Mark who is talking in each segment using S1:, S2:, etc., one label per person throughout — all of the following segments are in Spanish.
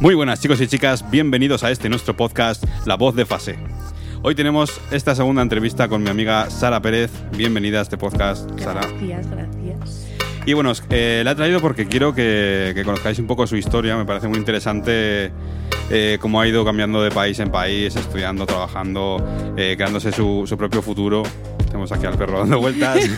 S1: Muy buenas chicos y chicas, bienvenidos a este nuestro podcast La Voz de Fase. Hoy tenemos esta segunda entrevista con mi amiga Sara Pérez. Bienvenida a este podcast, Sara.
S2: Gracias, gracias.
S1: Y bueno, eh, la he traído porque quiero que, que, conozcáis un poco su historia. Me parece muy interesante eh, cómo ha ido cambiando de país en país, estudiando, trabajando, eh, creándose su, su propio futuro. Tenemos aquí al perro dando vueltas.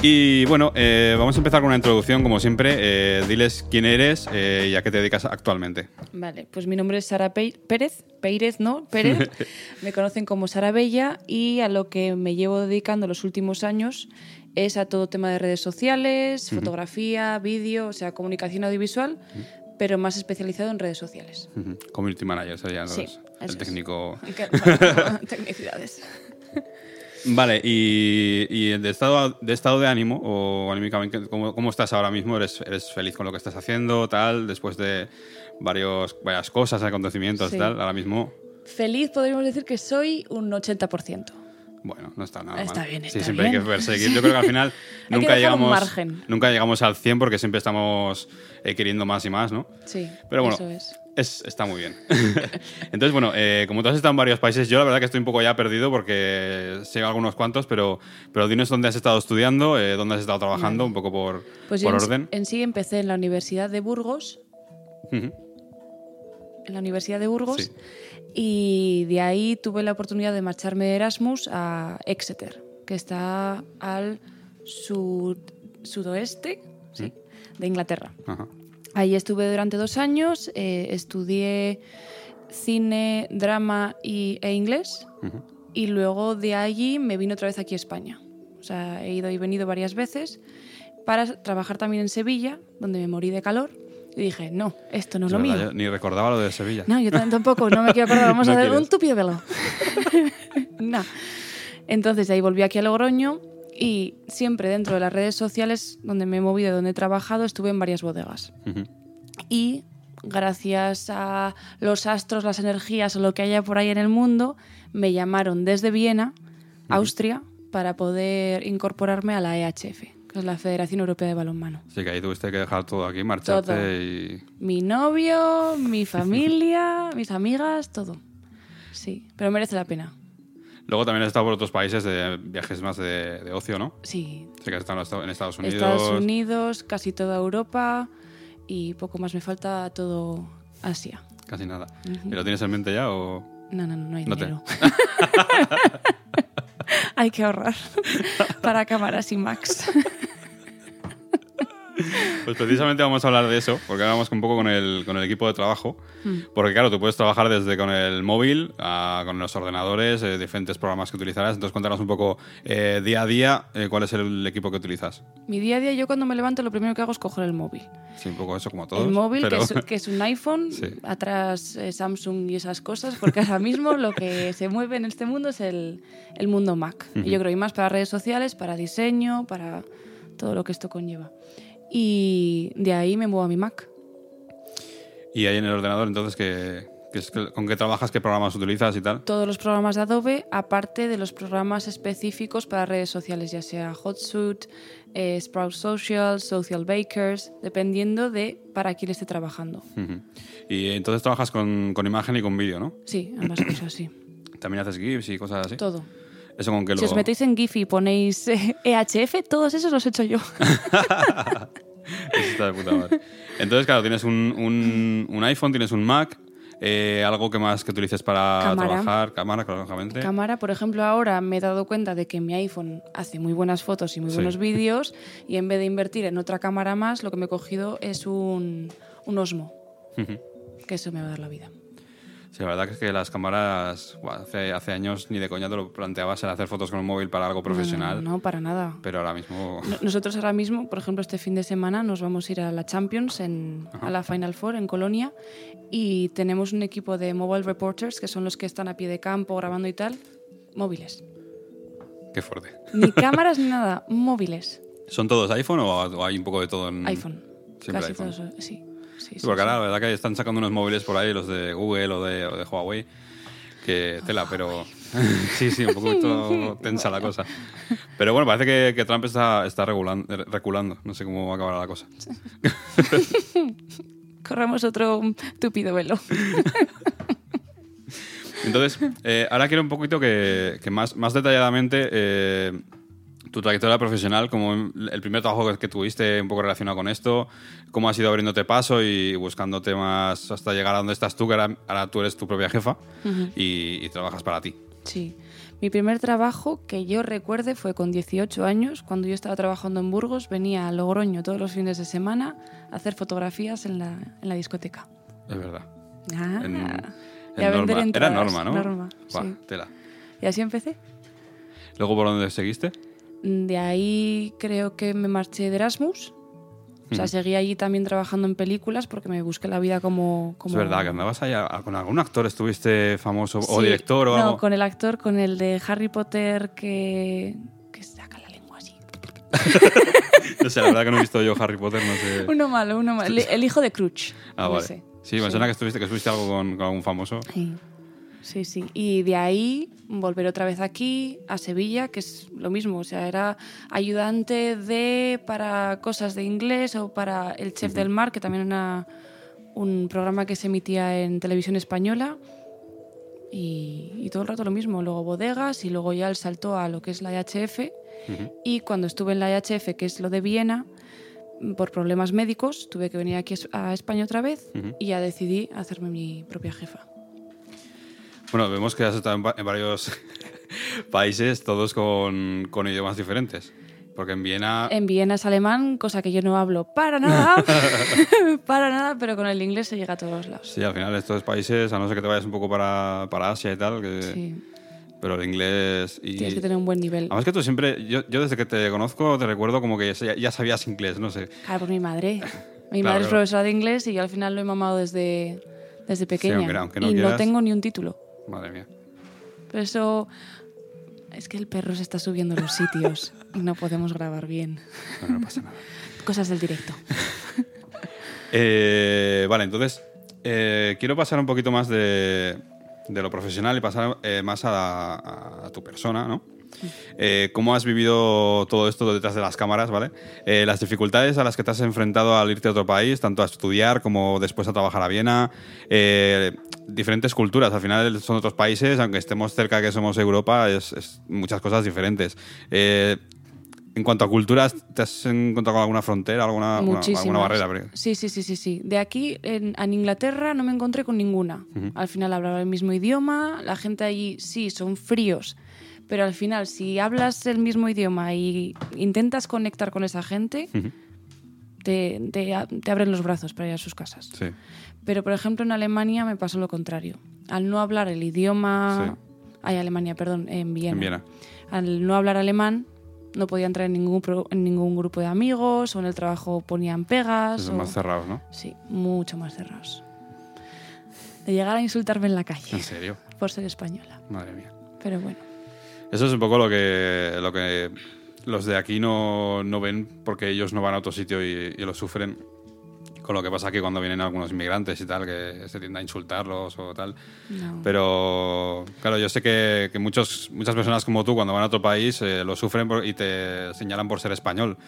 S1: Y bueno, eh, vamos a empezar con una introducción, como siempre. Eh, diles quién eres eh, y a qué te dedicas actualmente.
S2: Vale, pues mi nombre es Sara Pérez, Pérez, ¿no? Pérez. me conocen como Sara Bella y a lo que me llevo dedicando los últimos años es a todo tema de redes sociales, fotografía, vídeo, o sea, comunicación audiovisual, pero más especializado en redes sociales.
S1: Community manager sería
S2: Sí,
S1: el
S2: eso es.
S1: técnico.
S2: Tecnicidades.
S1: Vale, y, y de, estado, de estado de ánimo o anímicamente, ¿cómo, cómo estás ahora mismo? ¿Eres, ¿Eres feliz con lo que estás haciendo, tal? Después de varios, varias cosas, acontecimientos,
S2: Sí.
S1: tal, ahora mismo,
S2: Feliz podríamos decir que soy un 80%.
S1: bueno, no está nada
S2: Está
S1: mal.
S2: bien,
S1: sí,
S2: está
S1: siempre hay
S2: bien.
S1: que perseguir. Yo creo que al final
S2: Hay
S1: nunca, llegamos, nunca llegamos al 100 porque siempre estamos eh, queriendo más y más, ¿no?
S2: Sí,
S1: Pero bueno,
S2: eso es.
S1: Es- está muy bien. Entonces, bueno, eh, como tú has estado en varios países, yo la verdad que estoy un poco ya perdido porque sé algunos cuantos, pero, pero dinos dónde has estado estudiando, eh, dónde has estado trabajando, un poco por,
S2: Pues
S1: por
S2: en-
S1: orden.
S2: en sí empecé en la Universidad de Burgos, en la Universidad de Burgos
S1: Sí.
S2: y de ahí tuve la oportunidad de marcharme de Erasmus a Exeter, que está al sud- sudoeste sí, de Inglaterra.
S1: Ajá.
S2: Ahí estuve durante dos años, eh, estudié cine, drama y, e inglés
S1: Ujú.
S2: y luego de allí me vine otra vez aquí a España. O sea, he ido y venido varias veces para trabajar también en Sevilla, donde me morí de calor. Y dije, no, esto no es
S1: Es
S2: lo
S1: verdad,
S2: mío.
S1: yo ni recordaba lo de Sevilla.
S2: No, yo tam- tampoco, no me quiero acordar. Vamos
S1: No
S2: a
S1: quieres.
S2: un tupido velo. no. Entonces de ahí volví aquí a Logroño y siempre dentro de las redes sociales donde me he movido, donde he trabajado, estuve en varias bodegas.
S1: Ujú.
S2: Y gracias a los astros, las energías o lo que haya por ahí en el mundo, me llamaron desde Viena, Austria, para poder incorporarme a la EHF, que es la Federación Europea de Balonmano.
S1: Así que ahí tuviste que dejar todo aquí, marcharte
S2: Todo.
S1: y...
S2: Mi novio, mi familia, mis amigas, todo. Sí, pero merece la pena.
S1: Luego también has estado por otros países de viajes más de, de ocio, ¿no?
S2: Sí.
S1: Sé que has estado en Estados- Unidos.
S2: Estados Unidos, casi toda Europa y poco más me falta todo Asia.
S1: Casi nada. ¿Y lo tienes en mente ya o...?
S2: No, no, no, no hay
S1: No te-
S2: dinero. hay que ahorrar para cámaras y Max.
S1: Pues precisamente vamos a hablar de eso, porque ahora vamos un poco con el, con el equipo de trabajo.
S2: Hmm.
S1: Porque claro, tú puedes trabajar desde con el móvil, a- con los ordenadores, eh, diferentes programas que utilizarás. Entonces cuéntanos un poco eh, día a día eh, cuál es el equipo que utilizas.
S2: Mi día a día, yo cuando me levanto, lo primero que hago es coger el móvil.
S1: Sí, un poco eso como todos.
S2: el móvil,
S1: pero-
S2: que, es, que es un iPhone,
S1: Sí.
S2: atrás Samsung y esas cosas, porque ahora mismo lo que se mueve en este mundo es el, el mundo Mac. Y yo creo, y más para redes sociales, para diseño, para todo lo que esto conlleva. Y de ahí me muevo a mi Mac.
S1: Y ahí en el ordenador, entonces, ¿qué, qué es- ¿con qué trabajas? ¿Qué programas utilizas y tal?
S2: Todos los programas de Adobe, aparte de los programas específicos para redes sociales, ya sea Hotsuite, eh, Sprout Social, Social Bakers, dependiendo de para quién esté trabajando.
S1: Y entonces trabajas con, con imagen y con vídeo, ¿no?
S2: Sí, ambas cosas, sí.
S1: También haces GIFs y cosas así.
S2: Todo.
S1: Eso con que
S2: Si
S1: lo...
S2: os metéis en GIF y ponéis eh, EHF, todos esos los he hecho yo.
S1: Eso está de puta madre. Entonces, claro, tienes un, un- un iPhone, tienes un Mac, eh, algo que más que utilices para
S2: Cámara.
S1: trabajar, cámara, lógicamente.
S2: Cámara, por ejemplo, ahora me he dado cuenta de que mi iPhone hace muy buenas fotos y muy
S1: Sí.
S2: buenos vídeos y en vez de invertir en otra cámara más, lo que me he cogido es un, un Osmo,
S1: Ujú.
S2: que eso me va a dar la vida.
S1: Sí, la verdad es que las cámaras, hace, hace años ni de coña te lo planteabas el hacer fotos con un móvil para algo profesional.
S2: No, no, para nada.
S1: Pero ahora mismo.
S2: No- Nosotros ahora mismo, por ejemplo, este fin de semana nos vamos a ir a la Champions, en, a la Final Four en Colonia, y tenemos un equipo de mobile reporters, que son los que están a pie de campo grabando y tal, móviles.
S1: Qué fuerte.
S2: Ni cámaras ni nada, móviles.
S1: ¿Son todos iPhone o, o hay un poco de todo en.
S2: iPhone.
S1: Siempre
S2: Casi
S1: iPhone.
S2: todos, sí. Sí, sí,
S1: porque ahora la verdad que están sacando unos móviles por ahí, los de Google o de, o de Huawei, que tela, pero sí, sí, un poquito tensa la cosa. Pero bueno, parece que, que Trump está, está regulan- reculando, no sé cómo va a acabar la cosa.
S2: Corramos otro tupido velo.
S1: Entonces, eh, ahora quiero un poquito que, que más, más detalladamente eh, tu trayectoria profesional, como el primer trabajo que, tuviste un poco relacionado con esto, cómo has ido abriéndote paso y buscando temas hasta llegar a donde estás tú, que ahora, ahora tú eres tu propia jefa y, y trabajas para ti.
S2: Sí. Mi primer trabajo que yo recuerde fue con 18 años, cuando yo estaba trabajando en Burgos, venía a Logroño todos los fines de semana a hacer fotografías en la, en la discoteca.
S1: Es verdad.
S2: Ah,
S1: En-
S2: a
S1: Norma. Era. Norma, ¿no?
S2: Norma, sí.
S1: tela.
S2: Y así empecé.
S1: Luego, ¿por dónde seguiste?
S2: De ahí creo que me marché de Erasmus. O sea, seguí allí también trabajando en películas porque me busqué la vida como... como...
S1: Es verdad, que andabas ahí a- con algún actor, estuviste famoso, o director o
S2: no,
S1: algo.
S2: con el actor, con el de Harry Potter que, que saca la lengua así.
S1: No sé, la verdad que no he visto yo Harry Potter, no sé.
S2: Uno malo, uno malo. El, el hijo de Crutch.
S1: Ah, vale.
S2: ese.
S1: Sí, me suena que estuviste, que estuviste algo con, con algún famoso.
S2: Sí. Sí, sí. Y de ahí volver otra vez aquí, a Sevilla, que es lo mismo. O sea, era ayudante de para cosas de inglés o para El Chef del Mar, que también era un programa que se emitía en televisión española. Y, y todo el rato lo mismo. Luego bodegas y luego ya el salto a lo que es la IHF.
S1: Ujú.
S2: Y cuando estuve en la IHF, que es lo de Viena, por problemas médicos, tuve que venir aquí a España otra vez
S1: Ujú.
S2: y ya decidí hacerme mi propia jefa.
S1: Bueno, vemos que has estado en, va- en varios países, todos con, con idiomas diferentes. Porque en Viena.
S2: En Viena es alemán, cosa que yo no hablo para nada, para nada, pero con el inglés se llega a todos lados.
S1: Sí, al final estos países, a no ser que te vayas un poco para, para Asia y tal, que,
S2: Sí,
S1: pero el inglés y...
S2: tienes que tener un buen nivel.
S1: Además que tú siempre, yo, yo desde que te conozco te recuerdo como que ya, ya sabías inglés, no sé.
S2: Claro, por mi madre. Mi
S1: Claro,
S2: madre es
S1: claro.
S2: profesora de inglés y yo al final lo he mamado desde, desde pequeña.
S1: aunque- aunque no
S2: y no
S1: quieras.
S2: tengo ni un título.
S1: Madre mía.
S2: Pero eso... Es que el perro se está subiendo a los sitios y no podemos grabar bien.
S1: No pasa nada.
S2: Cosas del directo.
S1: Eh, vale, entonces eh, quiero pasar un poquito más de, de lo profesional y pasar eh, más a, a- a tu persona, ¿no? Eh, ¿Cómo has vivido todo esto detrás de las cámaras, ¿vale? Eh, las dificultades a las que te has enfrentado al irte a otro país, tanto a estudiar como después a trabajar a Viena, eh, diferentes culturas, al final son otros países, aunque estemos cerca que somos Europa, es, es muchas cosas diferentes. Eh, en cuanto a culturas, ¿te has encontrado con alguna frontera, alguna, alguna- barrera?
S2: Sí, sí, sí, sí, sí. De aquí en, en Inglaterra no me encontré con ninguna. Al final hablaba el mismo idioma, la gente allí sí, son fríos, pero al final si hablas el mismo idioma y intentas conectar con esa gente, te, te abren los brazos para ir a sus casas.
S1: Sí.
S2: Pero por ejemplo en Alemania me pasó lo contrario. Al no hablar el idioma... Ay, Alemania, perdón, en Viena.
S1: En Viena.
S2: Al no hablar alemán no podía entrar en ningún, pro- en ningún grupo de amigos o en el trabajo ponían pegas.
S1: Son
S2: o-
S1: más cerrados, ¿no?
S2: Sí, mucho más cerrados. De llegar a insultarme en la calle
S1: En serio.
S2: por ser española.
S1: Madre mía.
S2: Pero bueno,
S1: Eso es un poco lo que, lo que los de aquí no, no ven porque ellos no van a otro sitio y, y lo sufren. Con lo que pasa aquí cuando vienen algunos inmigrantes y tal, que se tiende a insultarlos o tal.
S2: no.
S1: Pero claro, yo sé que, que muchos, muchas personas como tú cuando van a otro país eh, lo sufren por- y te señalan por ser español.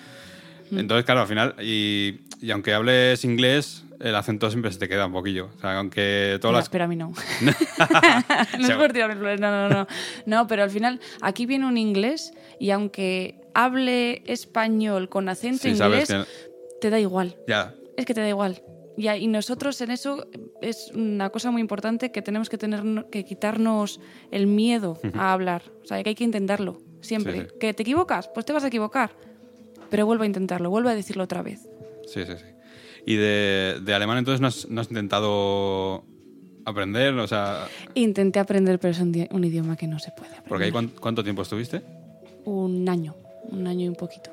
S1: Entonces, claro, al final, y, y aunque hables inglés, el acento siempre se te queda un poquillo. O sea, aunque todas
S2: Ya,
S1: las...
S2: pero a mí no. no es por tirarme flores, no, no, no. No, pero al final aquí viene un inglés y aunque hable español con acento
S1: Sí,
S2: inglés,
S1: que...
S2: te da igual.
S1: Ya,
S2: Es que te da igual. Y, a- y nosotros en eso es una cosa muy importante que tenemos que tener que quitarnos el miedo a hablar. O sea, que hay que intentarlo siempre.
S1: Sí, sí.
S2: Que te equivocas, pues te vas a equivocar. Pero vuelve a intentarlo, vuelve a decirlo otra vez.
S1: Sí, sí, sí. Y de, de alemán entonces no has, no has intentado aprender? O sea,
S2: Intenté aprender, pero es un, di- un idioma que no se puede aprender.
S1: porque ahí ¿cuán- ¿cuánto tiempo estuviste?
S2: Un año, un año y un poquito.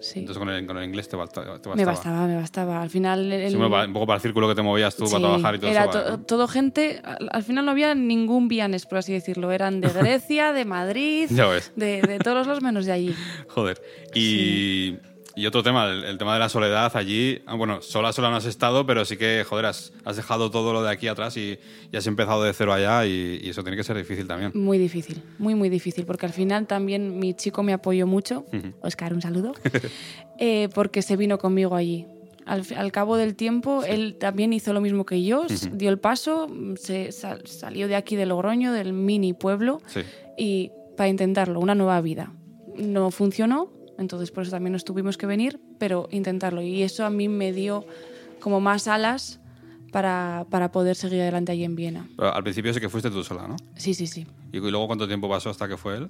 S2: Sí.
S1: Entonces con el, con el inglés te, basta- te bastaba.
S2: me bastaba, me bastaba. Al final... el-
S1: Sí, un poco para el círculo que te movías tú
S2: Sí,
S1: para trabajar y todo
S2: era
S1: eso.
S2: to-
S1: ¿no?
S2: todo gente, al, al final no había ningún vianes, por así decirlo. Eran de Grecia, de Madrid,
S1: Ya ves.
S2: de, de todos los menos de allí.
S1: Joder. Y, y otro tema, el, el tema de la soledad allí. ah, Bueno, sola, sola no has estado, pero sí que, joder, has, has dejado todo lo de aquí atrás y, y has empezado de cero allá y, y eso tiene que ser difícil también.
S2: Muy difícil, muy, muy difícil, porque al final también mi chico me apoyó mucho. Oscar, un saludo. eh, porque se vino conmigo allí. Al, al cabo del tiempo, él también hizo lo mismo que yo, s- dio el paso, se sal- salió de aquí de Logroño, del mini pueblo,
S1: Sí.
S2: y para intentarlo, una nueva vida. No funcionó, entonces por eso también nos tuvimos que venir, pero intentarlo. Y eso a mí me dio como más alas para, para poder seguir adelante allí en Viena.
S1: Pero al principio sí que fuiste tú sola, ¿no?
S2: Sí, sí, sí.
S1: ¿Y, y luego cuánto tiempo pasó hasta que fue él?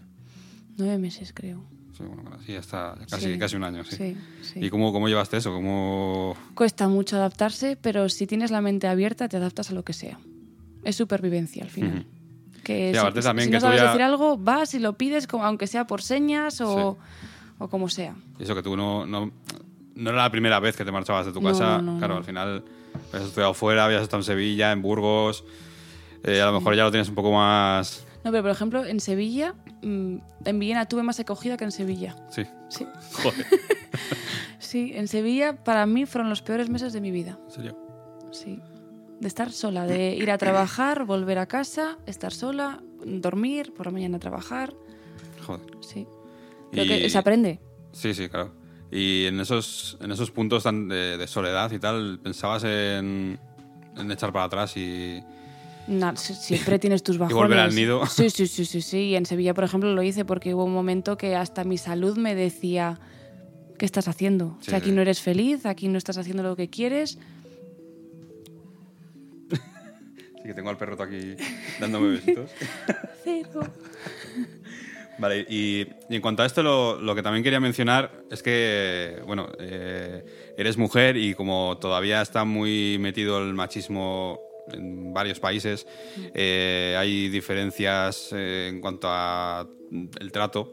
S2: Nueve meses, creo.
S1: Sí, bueno, sí, hasta casi,
S2: Sí.
S1: casi un año, sí.
S2: Sí, sí.
S1: ¿Y cómo, cómo llevaste eso? ¿Cómo...
S2: Cuesta mucho adaptarse, pero si tienes la mente abierta, te adaptas a lo que sea. Es supervivencia al final. Que
S1: Sí,
S2: si,
S1: aparte también
S2: si
S1: que
S2: no sabes
S1: ya-
S2: decir algo, vas y lo pides, aunque sea por señas o, o como sea.
S1: Eso que tú no, no, no era la primera vez que te marchabas de tu casa.
S2: no, no,
S1: claro, al final habías estudiado fuera, habías estado en Sevilla, en Burgos. Eh, a lo mejor ya lo tienes un poco más...
S2: No, pero por ejemplo, en Sevilla, mm, en Viena tuve más acogida que en Sevilla.
S1: Sí.
S2: Sí.
S1: Joder.
S2: Sí, en Sevilla para mí fueron los peores meses de mi vida.
S1: ¿En serio?
S2: Sí. De estar sola, de ir a trabajar, volver a casa, estar sola, dormir, por la mañana trabajar.
S1: Joder.
S2: Sí. Creo
S1: Y-
S2: que se aprende.
S1: Sí, sí, claro. Y en esos, en esos puntos tan de, de soledad y tal, ¿pensabas en, en echar para atrás y...?
S2: Siempre tienes tus bajones.
S1: volver al nido.
S2: Sí, sí, sí, sí, sí. Y en Sevilla, por ejemplo, lo hice porque hubo un momento que hasta mi salud me decía, ¿qué estás haciendo?
S1: Sí,
S2: que aquí
S1: sí.
S2: no eres feliz, aquí no estás haciendo lo que quieres.
S1: Sí, que tengo al perroto aquí dándome besitos.
S2: Cero.
S1: Vale, y, y en cuanto a esto, lo, lo que también quería mencionar es que, bueno, eh, eres mujer y como todavía está muy metido el machismo en varios países, eh, hay diferencias eh, en cuanto a el trato.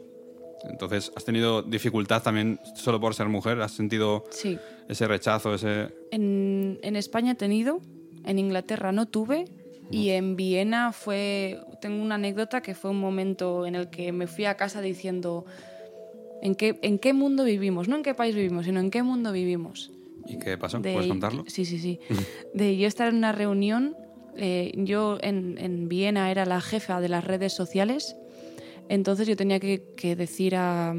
S1: Entonces, ¿has tenido dificultad también solo por ser mujer? ¿Has sentido
S2: Sí.
S1: ese rechazo, ese...?
S2: En, en España he tenido, en Inglaterra no tuve y en Viena fue, tengo una anécdota que fue un momento en el que me fui a casa diciendo, ¿en qué, en qué mundo vivimos? No en qué país vivimos, sino en qué mundo vivimos.
S1: ¿Y qué pasó?
S2: De-
S1: ¿Puedes contarlo?
S2: Sí, sí, sí. De yo estar en una reunión, eh, yo en, en Viena era la jefa de las redes sociales, entonces yo tenía que, que decir a,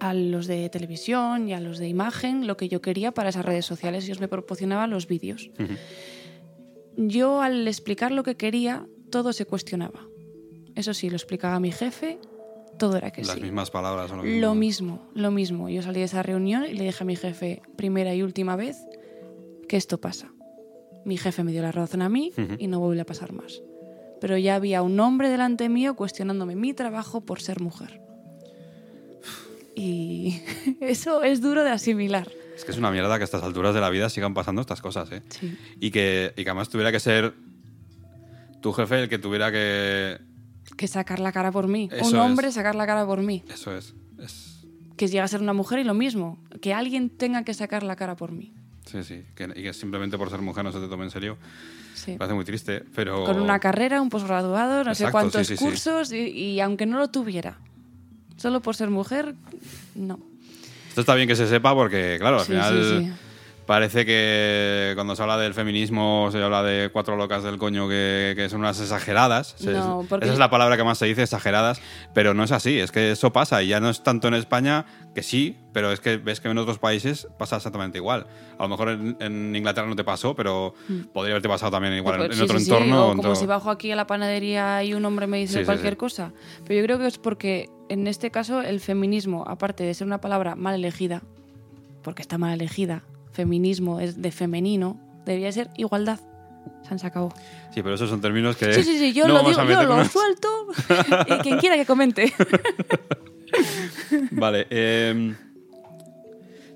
S2: a los de televisión y a los de imagen lo que yo quería para esas redes sociales. Ellos me proporcionaban los vídeos. Yo al explicar lo que quería, todo se cuestionaba. Eso sí, lo explicaba mi jefe, todo era que
S1: Las
S2: sí.
S1: mismas palabras lo mismo.
S2: Lo mismo, lo mismo. Yo salí de esa reunión y le dije a mi jefe, primera y última vez, que esto pasa. Mi jefe me dio la razón a mí y no vuelve a pasar más. Pero ya había un hombre delante mío cuestionándome mi trabajo por ser mujer. Y eso es duro de asimilar.
S1: Es que es una mierda que a estas alturas de la vida sigan pasando estas cosas, ¿eh?
S2: Sí.
S1: Y que, y que además tuviera que ser tu jefe el que tuviera que...
S2: Que sacar la cara por mí.
S1: Eso
S2: un
S1: es.
S2: hombre sacar la cara por mí.
S1: Eso es. es
S2: Que llega a ser una mujer y lo mismo. Que alguien tenga que sacar la cara por mí.
S1: sí, sí. Que, y que simplemente por ser mujer no se te tome en serio.
S2: Sí.
S1: Me parece muy triste, pero...
S2: con una carrera, un posgraduado, no sé cuántos
S1: sí, sí, sí.
S2: cursos, Y, y aunque no lo tuviera, solo por ser mujer, no.
S1: Esto está bien que se sepa porque, claro, al
S2: Sí,
S1: final
S2: sí, sí.
S1: parece que cuando se habla del feminismo se habla de cuatro locas del coño que, que son unas exageradas.
S2: No, porque-
S1: Esa es la palabra que más se dice, exageradas, pero no es así, es que eso pasa y ya no es tanto en España, que sí, pero es que ves que en otros países pasa exactamente igual. A lo mejor en, en Inglaterra no te pasó, pero podría haberte pasado también igual en, en
S2: Mm. Sí,
S1: otro
S2: sí, sí,
S1: entorno.
S2: o
S1: en
S2: como
S1: otro-
S2: si bajo aquí a la panadería y un hombre me dice
S1: Sí, sí,
S2: cualquier
S1: sí.
S2: cosa. Pero yo creo que es porque en este caso el feminismo, aparte de ser una palabra mal elegida, porque está mal elegida, feminismo es de femenino, debería ser igualdad. Se han sacado.
S1: Sí, pero esos son términos que...
S2: Sí, sí, sí, yo
S1: no
S2: lo digo, yo lo suelto y quien quiera que comente.
S1: Vale. eh,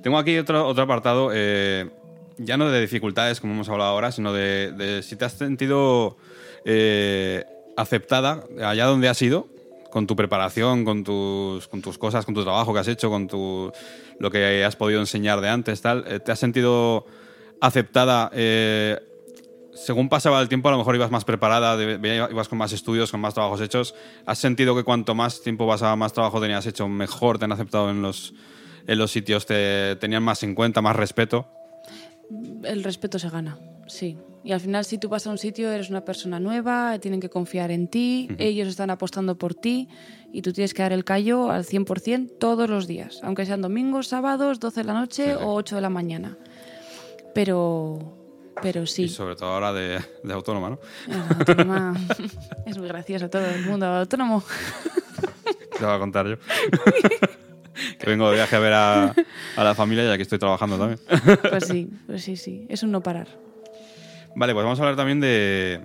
S1: tengo aquí otro, otro apartado. eh, ya no de dificultades, como hemos hablado ahora, sino de, de si te has sentido eh, aceptada allá donde has ido, con tu preparación, con tus, con tus cosas, con tu trabajo que has hecho, con tu, lo que has podido enseñar de antes, tal. Eh, ¿Te has sentido aceptada? eh, según pasaba el tiempo, a lo mejor ibas más preparada, ibas con más estudios, con más trabajos hechos. ¿Has sentido que cuanto más tiempo pasaba, más trabajo tenías hecho, mejor te han aceptado en los, en los sitios, te tenían más en cuenta, más respeto?
S2: El respeto se gana, sí. Y al final, si tú vas a un sitio, eres una persona nueva, tienen que confiar en ti, ellos están apostando por ti y tú tienes que dar el callo al 100% todos los días, aunque sean domingos, sábados, 12 de la noche
S1: Sí, sí.
S2: o 8 de la mañana. Pero, pero sí.
S1: Y sobre todo ahora de, de autónoma, ¿no?
S2: Ah, autónoma. es muy gracioso todo el mundo autónomo.
S1: Te voy a contar yo. que vengo de viaje a ver a, a la familia y aquí estoy trabajando también.
S2: Pues sí, pues sí, sí. Es un no parar.
S1: Vale, pues vamos a hablar también de,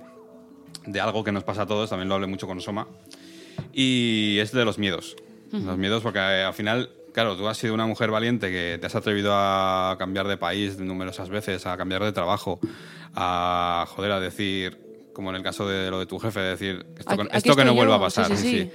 S1: de algo que nos pasa a todos, también lo hablé mucho con Soma, y es de los miedos. Los miedos porque eh, al final, claro, tú has sido una mujer valiente que te has atrevido a cambiar de país numerosas veces, a cambiar de trabajo, a, joder, a decir, como en el caso de lo de tu jefe, decir, esto,
S2: Aquí-
S1: que-
S2: aquí
S1: esto que no vuelva a
S2: sí,
S1: pasar.
S2: sí, sí.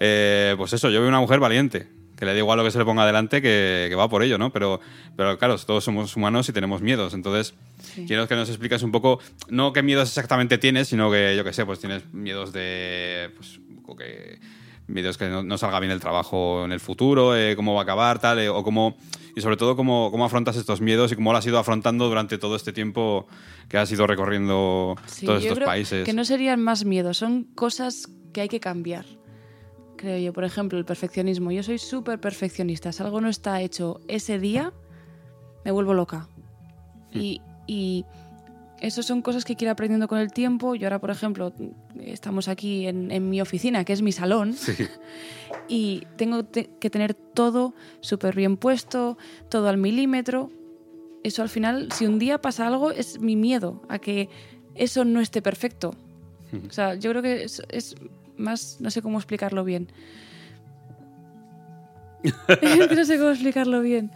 S1: Eh, pues eso, yo veo una mujer valiente, que le da igual lo que se le ponga adelante, que, que va por ello, ¿no? Pero, pero claro, todos somos humanos y tenemos miedos. Entonces,
S2: Sí.
S1: quiero que nos expliques un poco, no qué miedos exactamente tienes, sino que, yo qué sé, pues tienes miedos de. Pues, que. Miedos que no, no salga bien el trabajo en el futuro, eh, cómo va a acabar, tal, eh, o cómo. Y sobre todo, cómo, cómo afrontas estos miedos y cómo lo has ido afrontando durante todo este tiempo que has ido recorriendo
S2: Sí,
S1: todos
S2: yo
S1: estos
S2: creo
S1: países.
S2: Que no serían más miedos, son cosas que hay que cambiar. Creo yo, por ejemplo, el perfeccionismo. Yo soy súper perfeccionista. Si algo no está hecho ese día, me vuelvo loca. Y, y eso son cosas que quiero aprendiendo con el tiempo. Yo ahora, por ejemplo, estamos aquí en, en mi oficina, que es mi salón,
S1: Sí.
S2: y tengo te- que tener todo súper bien puesto, todo al milímetro. Eso al final, si un día pasa algo, es mi miedo a que eso no esté perfecto. O sea, yo creo que es, es más, no sé cómo explicarlo bien. no sé cómo explicarlo bien.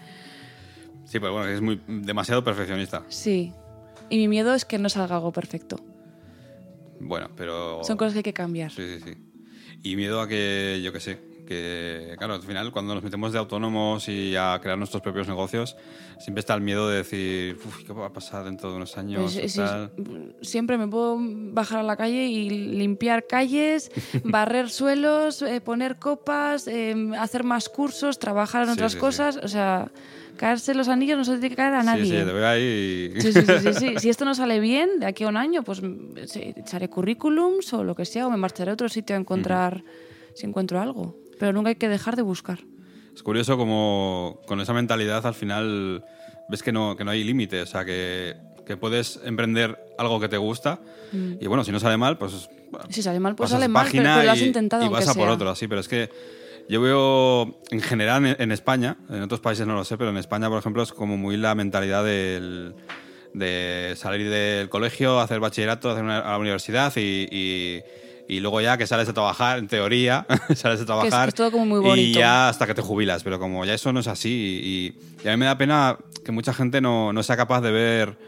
S1: Sí, pero bueno, es muy demasiado perfeccionista.
S2: Sí. Y mi miedo es que no salga algo perfecto.
S1: Bueno, pero.
S2: Son cosas que hay que cambiar.
S1: Sí, sí, sí. Y miedo a que, yo qué sé, que, claro, al final cuando nos metemos de autónomos y a crear nuestros propios negocios, siempre está el miedo de decir, "Uf, ¿qué va a pasar dentro de unos años?
S2: Pues,
S1: tal?".
S2: siempre me puedo bajar a la calle y limpiar calles, barrer suelos, eh, poner copas, eh, hacer más cursos, trabajar en
S1: Sí,
S2: otras
S1: sí,
S2: cosas. O sea, caerse los anillos no se tiene que caer a nadie.
S1: Sí, sí, te veo ahí. y-
S2: Sí, sí, sí, sí. Si esto no sale bien, de aquí a un año, pues echaré currículums o lo que sea, o me marcharé a otro sitio a encontrar, si encuentro algo. Pero nunca hay que dejar de buscar.
S1: Es curioso como con esa mentalidad al final ves que no, que no hay límite, o sea, que, que puedes emprender algo que te gusta y bueno, si no sale mal, pues...
S2: Mm. Si sale mal, pues sale mal, pero, pero lo has
S1: y-
S2: intentado
S1: y
S2: aunque
S1: vas a por
S2: sea.
S1: otro, así, pero es que yo veo en general en, en España, en otros países no lo sé, pero en España, por ejemplo, es como muy la mentalidad del, de salir del colegio, hacer bachillerato, hacer una, a la universidad y, y- y luego ya que sales a trabajar, en teoría, sales a trabajar
S2: que es todo como muy
S1: y
S2: bonito.
S1: ya hasta que te jubilas, pero como ya eso no es así y, y a mí me da pena que mucha gente no, no sea capaz de ver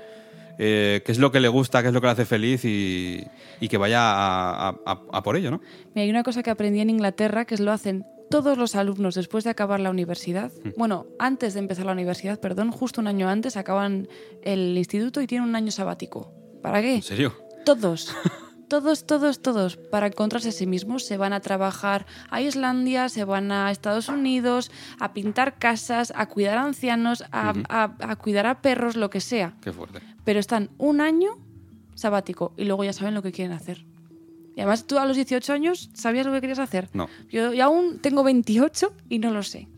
S1: eh, qué es lo que le gusta, qué es lo que le hace feliz y, y que vaya a, a- a- a por ello, ¿no?
S2: Mira, hay una cosa que aprendí en Inglaterra que es lo hacen todos los alumnos después de acabar la universidad.
S1: Mm.
S2: Bueno, antes de empezar la universidad, perdón, justo un año antes acaban el instituto y tienen un año sabático. ¿Para qué?
S1: ¿En serio?
S2: Todos. Todos, todos, todos, para encontrarse a sí mismos, se van a trabajar a Islandia, se van a Estados Unidos, a pintar casas, a cuidar a ancianos, a, a- a cuidar a perros, lo que sea.
S1: Qué fuerte.
S2: Pero están un año sabático y luego ya saben lo que quieren hacer. Y además tú a los 18 años sabías lo que querías hacer.
S1: No.
S2: Yo, yo aún tengo 28 y no lo sé.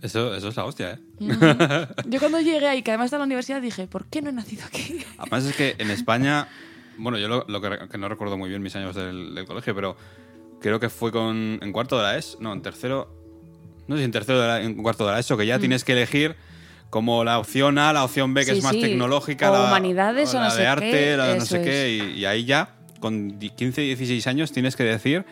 S1: Eso, eso es la hostia, ¿eh?
S2: Yo cuando llegué ahí, que además está en la universidad, dije, ¿por qué no he nacido aquí?
S1: Además es que en España, bueno, yo lo, lo que, que no recuerdo muy bien mis años del, del colegio, pero creo que fue con en cuarto de la ES, no, en tercero, no sé si en tercero de la, en cuarto de la ESO, que ya tienes que elegir como la opción A, la opción B, que
S2: Mm. Sí,
S1: es más
S2: sí.
S1: tecnológica,
S2: O
S1: la,
S2: humanidades o
S1: la
S2: no
S1: de
S2: sé
S1: arte,
S2: qué,
S1: la de no sé qué,
S2: es.
S1: y, y ahí ya, con di- 15, 16 años, tienes que decir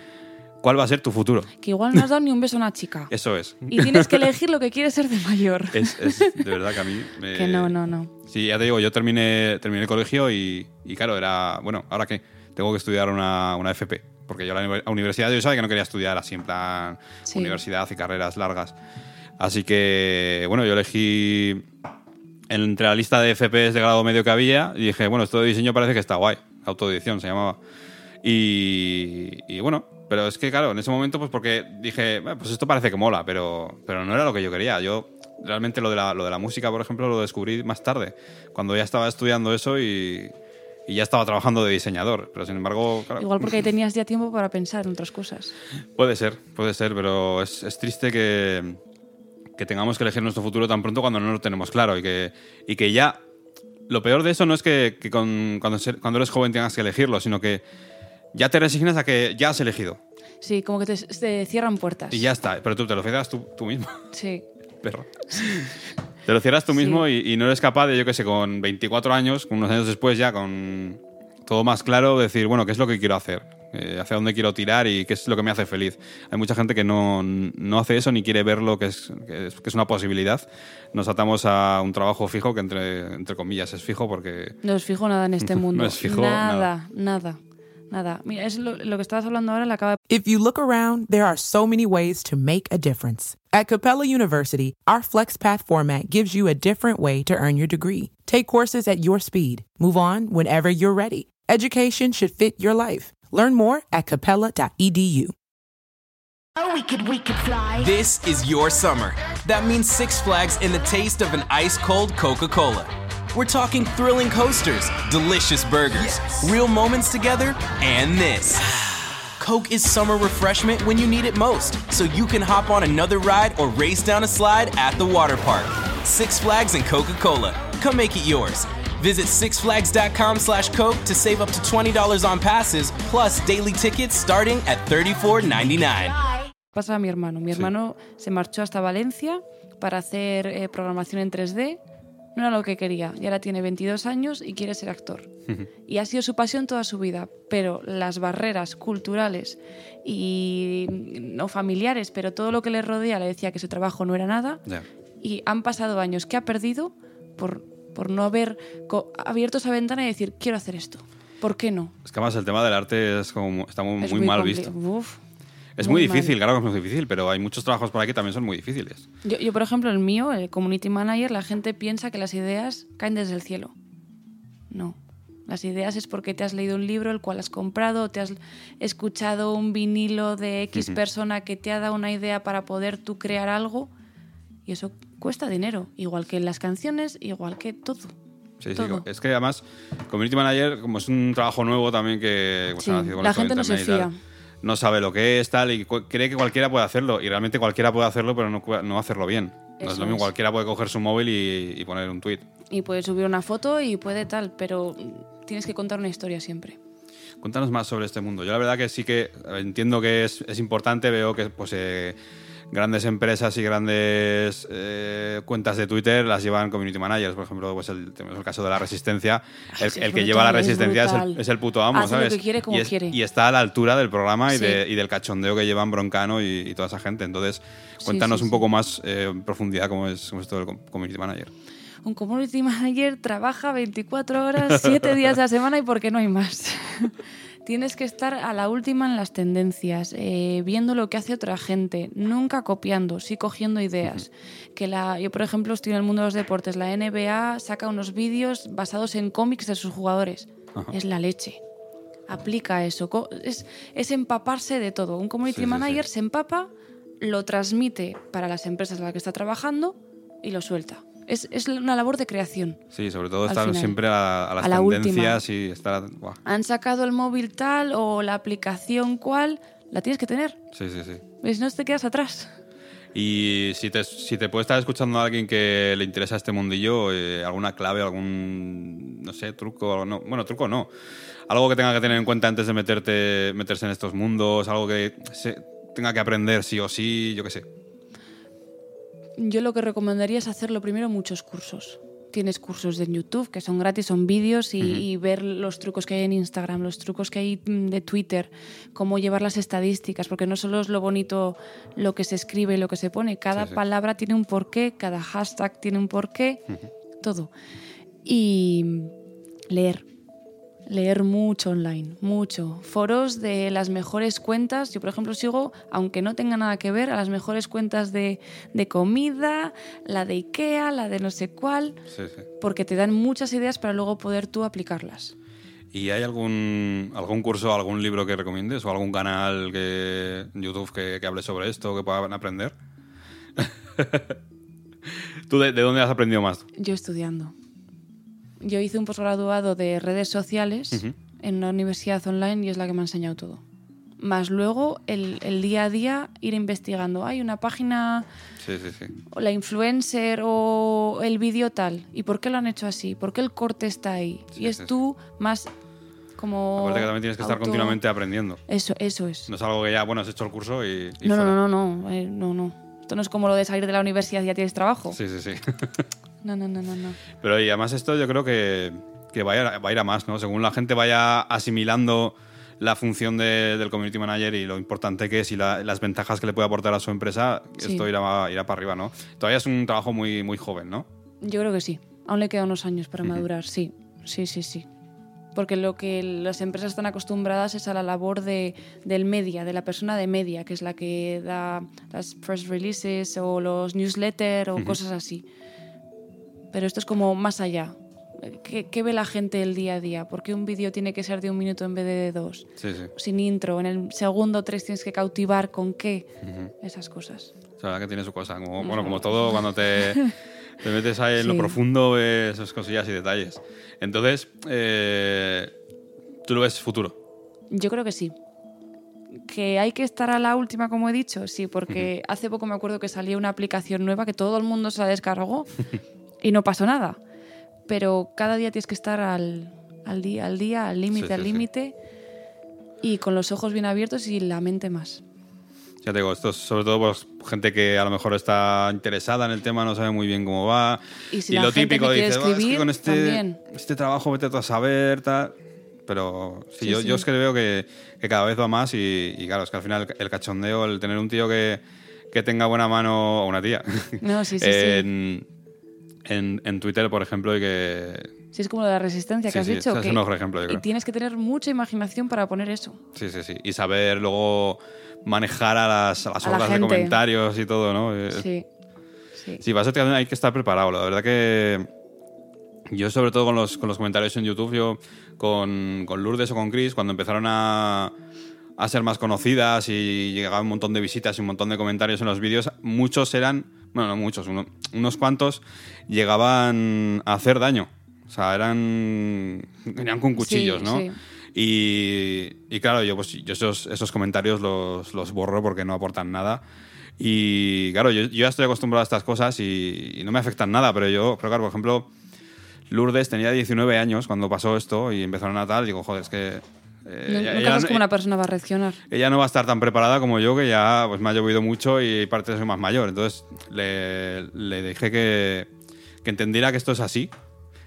S1: cuál va a ser tu futuro.
S2: Que igual no has dado ni un beso a una chica.
S1: Eso es.
S2: Y tienes que elegir lo que quieres ser de mayor.
S1: Es, es de verdad que a mí... me-
S2: Que no, no, no.
S1: Sí, ya te digo, yo terminé, terminé el colegio y, y claro, era, bueno, ¿ahora qué? Tengo que estudiar una, una FP, porque yo la uni- la universidad yo sabía que no quería estudiar así en plan
S2: Sí.
S1: universidad y carreras largas. Así que, bueno, yo elegí entre la lista de FPs de grado medio que había y dije, bueno, esto de diseño parece que está guay, autoedición se llamaba. Y, y bueno, pero es que claro, en ese momento pues porque dije, "Eh, pues esto parece que mola, pero, pero no era lo que yo quería. Yo realmente lo de, la, lo de la música, por ejemplo, lo descubrí más tarde, cuando ya estaba estudiando eso y, y ya estaba trabajando de diseñador. Pero sin embargo, claro,
S2: Igual porque ahí tenías ya tiempo para pensar en otras cosas.
S1: Puede ser, puede ser, pero es, es triste que, que tengamos que elegir nuestro futuro tan pronto cuando no lo tenemos claro y que, y que ya... Lo peor de eso no es que, que con- cuando, ser- cuando eres joven tengas que elegirlo, sino que ya te resignas a que ya has elegido
S2: Sí, como que te, te cierran puertas.
S1: y ya está, pero tú te lo cierras tú, tú mismo,
S2: Sí.
S1: perro. Te lo cierras tú mismo y, y no eres capaz de, yo qué sé, con 24 años, unos años después ya, con todo más claro, decir, bueno, ¿qué es lo que quiero hacer? Eh, ¿Hacia dónde quiero tirar y qué es lo que me hace feliz? Hay mucha gente que no, no hace eso ni quiere ver lo que es, que es, que es una posibilidad. Nos atamos a un trabajo fijo, que entre, entre comillas es fijo porque...
S2: No os fijo nada en este mundo.
S1: No es fijo
S2: nada, nada, nada. Mira, es lo, lo que estabas hablando ahora, la acaba
S3: If you look around, there are so many ways to make a difference. At Capella University, our FlexPath format gives you a different way to earn your degree. Take courses at your speed. Move on whenever you're ready. Education should fit your life. Learn more at capella.edu.
S4: Oh, we could, we could fly.
S5: This is your summer. That means Six Flags and the taste of an ice cold Coca Cola. We're talking thrilling coasters, delicious burgers, real moments together, and this. Coke is summer refreshment when you need it most, so you can hop on another ride or race down a slide at the water park. Six Flags and Coca Cola. Come make it yours. Visit sixflags.com slash Coke to save up to $20 on passes, plus daily tickets starting at $34.99.
S2: pasa a mi hermano. Mi hermano se marchó hasta Valencia para hacer eh, programación en 3D. No era lo que quería. Y ahora tiene 22 años y quiere ser actor. y ha sido su pasión toda su vida. Pero las barreras culturales y no familiares, pero todo lo que le rodea le decía que su trabajo no era nada. Y han pasado años que ha perdido por, por no haber abierto esa ventana y decir, quiero hacer esto. ¿Por qué no?
S1: Es que además el tema del arte es como, está muy,
S2: Es
S1: muy mal visto.
S2: Uf,
S1: Es muy,
S2: mal.
S1: difícil, claro que es muy difícil, pero hay muchos trabajos por aquí que también son muy difíciles.
S2: Yo, yo, por ejemplo, el mío, el community manager, la gente piensa que las ideas caen desde el cielo. No. Las ideas es porque te has leído un libro, el cual has comprado, te has escuchado un vinilo de X persona que te ha dado una idea para poder tú crear algo. Y eso cuesta dinero, igual que las canciones, igual que todo.
S1: Sí, sí, es que además, Community Manager, como es un trabajo nuevo también que pues,
S2: Sí, la gente no se
S1: y tal,
S2: fía.
S1: No sabe lo que es, tal, y cree que cualquiera puede hacerlo. Y realmente cualquiera puede hacerlo, pero no, no hacerlo bien. no es lo mismo,
S2: es.
S1: cualquiera puede coger su móvil y, y poner un tweet.
S2: Y puede subir una foto y puede tal, pero tienes que contar una historia siempre.
S1: Cuéntanos más sobre este mundo. Yo la verdad que sí que entiendo que es, es importante, veo que pues, eh, grandes empresas y grandes eh, cuentas de Twitter las llevan community managers. Por ejemplo, pues el, tenemos el caso de la Resistencia. El, que lleva la
S2: es
S1: Resistencia es, el,
S2: brutal.
S1: es el puto amo,
S2: Hace lo
S1: ¿sabes?
S2: que quiere como
S1: y, es-
S2: quiere.
S1: y está a la altura del programa y,
S2: Sí.
S1: de- y del cachondeo que llevan Broncano y, y toda esa gente. Entonces, cuéntanos
S2: sí,
S1: un poco más eh, en profundidad cómo es, cómo es todo el com- community manager.
S2: Un community manager trabaja 24 horas, 7 días a la semana y porque no hay más. Tienes que estar a la última en las tendencias, eh, viendo lo que hace otra gente, nunca copiando, sí cogiendo ideas. Que la, yo, por ejemplo, estoy en el mundo de los deportes. La NBA saca unos vídeos basados en cómics de sus jugadores. Es la leche. Aplica eso. Es, es empaparse de todo. Un community
S1: Sí, sí,
S2: manager
S1: sí.
S2: se empapa, lo transmite para las empresas en las que está trabajando y lo suelta. Es, es una labor de creación.
S1: Sí, sobre todo estar
S2: final.
S1: siempre a, a las
S2: A la
S1: tendencias y estar...
S2: Han sacado el móvil tal o la aplicación cual, la tienes que tener.
S1: Sí, sí, sí.
S2: Si no te quedas atrás.
S1: Y si te, si te puede estar escuchando a alguien que le interesa este mundillo, eh, alguna clave, algún, no sé, truco, algo- no, bueno, truco no, algo que tenga que tener en cuenta antes de meterte, meterse en estos mundos, algo que se- tenga que aprender sí o sí, yo qué sé.
S2: Yo lo que recomendaría es hacerlo primero muchos cursos. tienes cursos en YouTube que son gratis, son vídeos y, y ver los trucos que hay en Instagram, los trucos que hay mm, de Twitter, cómo llevar las estadísticas, porque no solo es lo bonito lo que se escribe y lo que se pone, cada
S1: Sí, sí.
S2: palabra tiene un porqué, cada hashtag tiene un porqué, todo. Y leer, leer mucho online, mucho. Foros de las mejores cuentas. Yo, por ejemplo, sigo, aunque no tenga nada que ver, a las mejores cuentas de, de comida, la de Ikea, la de no sé cuál,
S1: Sí, sí.
S2: porque te dan muchas ideas para luego poder tú aplicarlas.
S1: ¿Y hay algún, algún curso, algún libro que recomiendes o algún canal que, YouTube que, que hable sobre esto, que puedan aprender? ¿Tú de, de dónde has aprendido más?
S2: Yo estudiando. Yo hice un posgraduado de redes sociales en una universidad online y es la que me ha enseñado todo. Más luego el, el día a día ir investigando. Hay una página
S1: Sí, sí, sí.
S2: o la influencer o el vídeo tal. ¿Y por qué lo han hecho así? ¿Por qué el corte está ahí? Y es tú más como...
S1: Aparte que también tienes que estar continuamente aprendiendo.
S2: Eso, eso es.
S1: No es algo que ya, bueno, has hecho el curso y, y
S2: No, no, no, no, no, eh, no, no. Esto no es como lo de salir de la universidad y ya tienes trabajo.
S1: Sí, sí, sí.
S2: No, no, no, no, no.
S1: Pero y además esto yo creo que, que va, a ir, va a ir a más, ¿no? Según la gente vaya asimilando la función de- del community manager y lo importante que es y la- las ventajas que le puede aportar a su empresa,
S2: Sí.
S1: esto irá, irá para arriba, ¿no? Todavía es un trabajo muy, muy joven, ¿no?
S2: Yo creo que sí. Aún le quedan unos años para madurar, sí. Sí, sí, sí. Porque lo que las empresas están acostumbradas es a la labor de, del media, de la persona de media, que es la que da las press releases o los newsletters o cosas así. Pero esto es como más allá. ¿Qué, qué ve la gente el día a día? ¿Por qué un vídeo tiene que ser de un minuto en vez de de dos?
S1: Sí, sí.
S2: Sin intro, en el segundo tres tienes que cautivar con qué. Esas cosas.
S1: O sea, que tiene su cosa. Como, bueno, como todo, cuando te, te metes ahí en lo profundo, ves esas cosillas y detalles. Entonces, eh, ¿tú lo ves futuro?
S2: Yo creo que sí. Que hay que estar a la última, como he dicho, sí, porque hace poco me acuerdo que salía una aplicación nueva que todo el mundo se la descargó y no pasó nada. Pero cada día tienes que estar al, al día, al día, al límite,
S1: Sí,
S2: al
S1: sí, sí.
S2: límite y con los ojos bien abiertos y la mente más.
S1: Ya te digo, esto es sobre todo pues, gente que a lo mejor está interesada en el tema, no sabe muy bien cómo va.
S2: Y si la gente me quiere
S1: dice, "Buah, es que
S2: escribir,
S1: con este,
S2: también".
S1: este trabajo vete a saber, tal. Pero sí,
S2: Sí,
S1: yo,
S2: sí.
S1: yo es que veo que, que cada vez va más y, y claro, es que al final el cachondeo, el tener un tío que, que tenga buena mano, o una tía,
S2: No, sí, sí, sí.
S1: en, en, en Twitter, por ejemplo, y que...
S2: Sí, es como la resistencia
S1: Sí,
S2: que has
S1: sí,
S2: dicho.
S1: es
S2: que-
S1: un mejor ejemplo, yo
S2: y tienes que tener mucha imaginación para poner eso.
S1: Sí, sí, sí. Y saber luego manejar a las, a las
S2: A la
S1: de comentarios y todo, ¿no? Eh,
S2: Sí. sí.
S1: Sí, va a ser que hay que estar preparado. La verdad que yo, sobre todo con los, con los comentarios en YouTube, yo con, con Lourdes o con Chris, cuando empezaron a, a ser más conocidas y llegaban un montón de visitas y un montón de comentarios en los vídeos, muchos eran, bueno, no muchos, uno- unos cuantos llegaban a hacer daño. O sea, eran. venían con cuchillos,
S2: Sí,
S1: ¿no?
S2: sí.
S1: Y, y claro, yo, pues, yo esos, esos comentarios los, los borro porque no aportan nada. Y claro, yo, yo ya estoy acostumbrado a estas cosas y, y no me afectan nada, pero yo, pero claro, por ejemplo, Lourdes tenía 19 años cuando pasó esto y empezaron a tal, digo, joder, es que... eh,
S2: No-
S1: ella-
S2: Nunca sabes cómo una persona va a reaccionar.
S1: ella no va a estar tan preparada como yo, que ya pues, me ha llovido mucho y parte soy más mayor. Entonces le, le dije que, que entendiera que esto es así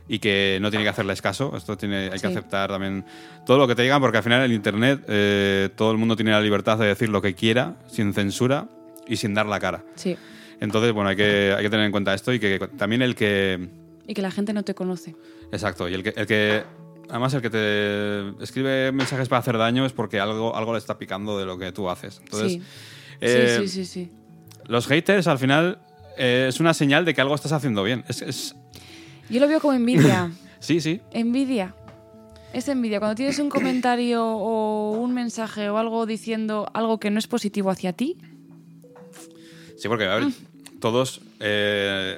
S1: y que no tiene que hacerles caso. Esto tiene, hay que
S2: Sí.
S1: aceptar también todo lo que te digan, porque al final en Internet eh, todo el mundo tiene la libertad de decir lo que quiera, sin censura y sin dar la cara.
S2: Sí.
S1: Entonces, bueno, hay que, hay que tener en cuenta esto y que también el que...
S2: Y que la gente no te conoce.
S1: Exacto, y el que, el que además el que te escribe mensajes para hacer daño es porque algo, algo le está picando de lo que tú haces. Entonces,
S2: sí.
S1: eh,
S2: sí, sí, sí, sí.
S1: los haters al final eh, es una señal de que algo estás haciendo bien. Es, es-
S2: Yo lo veo como envidia.
S1: sí, sí.
S2: envidia. Es envidia. Cuando tienes un comentario o un mensaje o algo diciendo algo que no es positivo hacia ti,
S1: Sí, porque, a ver, todos, eh,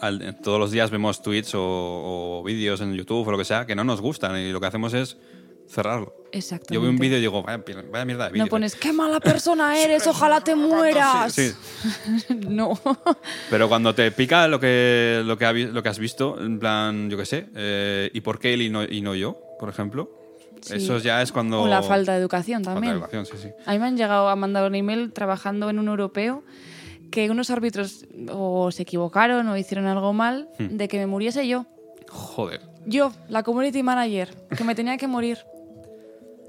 S1: al- todos los días vemos tweets o, o vídeos en YouTube o lo que sea que no nos gustan y lo que hacemos es cerrarlo.
S2: exactamente.
S1: Yo veo un vídeo y digo, vaya, vaya mierda de vídeo.
S2: No pones, qué mala persona eres, ojalá te mueras.
S1: Sí,
S2: no.
S1: Pero cuando te pica lo que, lo que, ha lo que has visto, en plan, yo qué sé, eh, ¿y por qué él y no, y no yo, por ejemplo?
S2: Sí.
S1: Eso ya es cuando...
S2: O la falta de educación
S1: Falta de
S2: también.
S1: educación, sí, sí.
S2: A mí me han llegado a mandar un email trabajando en un europeo que unos árbitros o se equivocaron o hicieron algo mal
S1: Hmm.
S2: de que me muriese yo.
S1: Joder.
S2: Yo, la community manager, que me tenía que morir.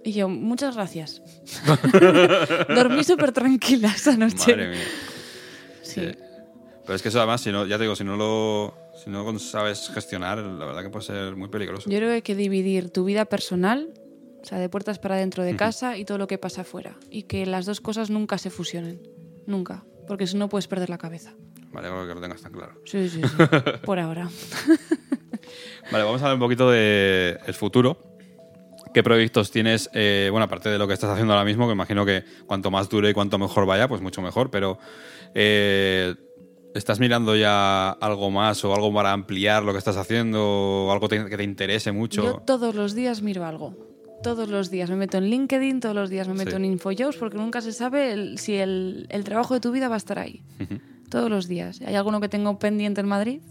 S2: Y yo, muchas gracias. Dormí súper tranquila esa noche.
S1: Madre mía.
S2: Sí.
S1: Sí. Pero es que eso además, si no, ya te digo, si no lo si no sabes gestionar, la verdad que puede ser muy peligroso.
S2: Yo creo que hay que dividir tu vida personal, o sea, de puertas para dentro de casa y todo lo que pasa afuera. Y que las dos cosas nunca se fusionen. Nunca. Porque si no puedes perder la cabeza.
S1: Vale, creo que lo tengas tan claro.
S2: Sí, sí, sí. Por ahora.
S1: Vale, vamos a hablar un poquito del el futuro. ¿Qué proyectos tienes? eh, bueno, aparte de lo que estás haciendo ahora mismo, que imagino que cuanto más dure y cuanto mejor vaya, pues mucho mejor, pero eh, ¿estás mirando ya algo más o algo para ampliar lo que estás haciendo o algo te- que te interese mucho?
S2: Yo todos los días miro algo. Todos los días me meto en LinkedIn, todos los días me meto
S1: Sí.
S2: en InfoJobs porque nunca se sabe el- si el, el trabajo de tu vida va a estar ahí. Todos los días. Hay alguno que tengo pendiente en Madrid.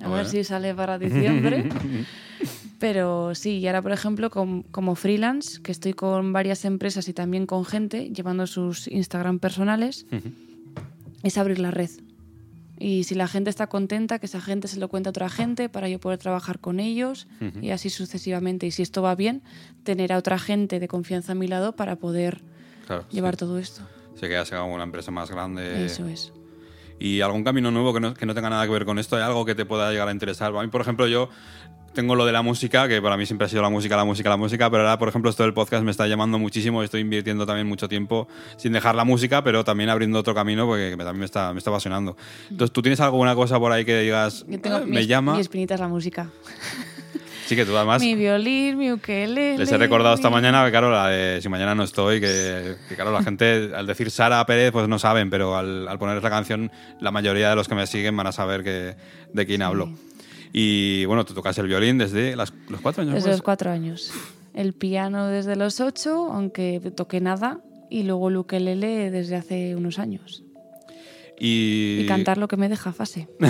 S2: A ver si sale para diciembre. Pero sí, y ahora, por ejemplo, com- como freelance, que estoy con varias empresas y también con gente llevando sus Instagram personales, es abrir la red. Y si la gente está contenta, que esa gente se lo cuente a otra gente para yo poder trabajar con ellos y así sucesivamente. Y si esto va bien, tener a otra gente de confianza a mi lado para poder
S1: Claro,
S2: llevar
S1: sí.
S2: todo esto.
S1: Sé que ya sea una empresa más grande.
S2: Eso es.
S1: ¿Y algún camino nuevo que no, que no tenga nada que ver con esto? ¿Hay algo que te pueda llegar a interesar? A mí, por ejemplo, yo tengo lo de la música, que para mí siempre ha sido la música, la música, la música, pero ahora, por ejemplo, esto del podcast me está llamando muchísimo estoy invirtiendo también mucho tiempo sin dejar la música, pero también abriendo otro camino porque me- también me está, me está apasionando. Entonces, ¿tú tienes alguna cosa por ahí que digas,
S2: Yo tengo
S1: "Ah, me llama?
S2: Mi espinita es la música.
S1: Sí, que tú además...
S2: Mi violín, mi ukelele.
S1: Les he recordado esta mañana, que claro, la de si mañana no estoy, que, que, claro, la gente al decir Sara Pérez pues no saben, pero al, al poner la canción la mayoría de los que me siguen van a saber que, de quién hablo. Y bueno, tú tocas el violín desde las- los cuatro años.
S2: Desde
S1: pues?
S2: los cuatro años. El piano desde los ocho, aunque toqué nada. Y luego el ukelele desde hace unos años.
S1: Y,
S2: Y cantar lo que me deja fase.